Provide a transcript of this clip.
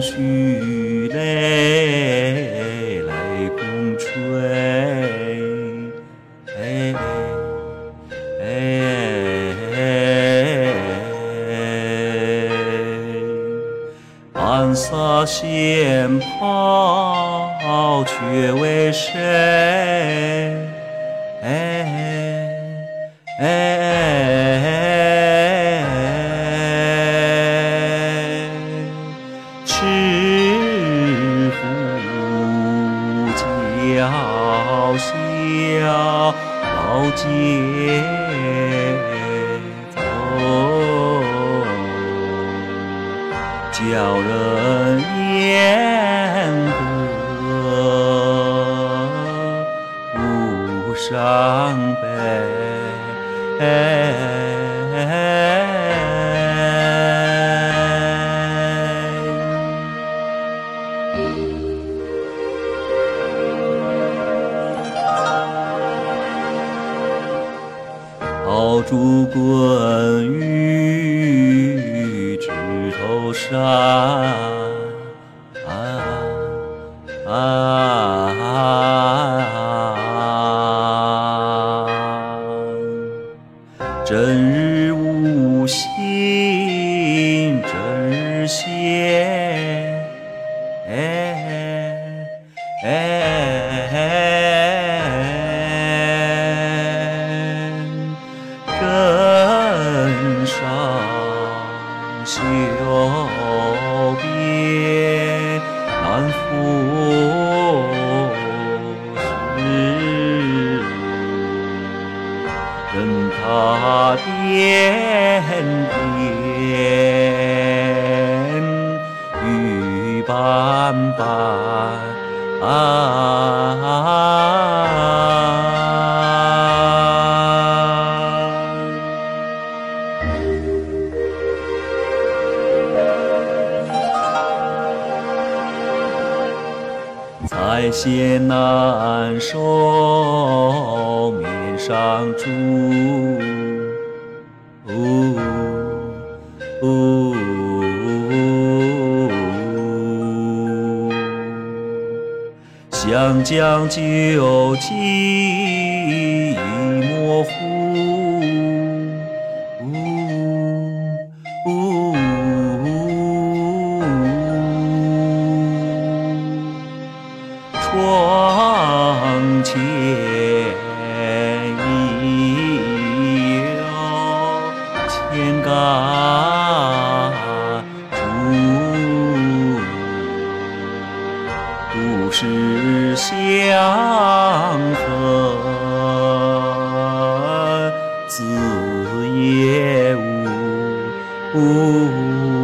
绪泪，泪共吹。暗撒仙袍，却为谁？是叫嚣节奏，叫人言得无伤悲。炮竹滚雨枝头山，真日无心真日现。根久别难复是，任他颠颠雨斑斑。彩线难收，面上珠。想将酒尽啊，主不是相和，子也无。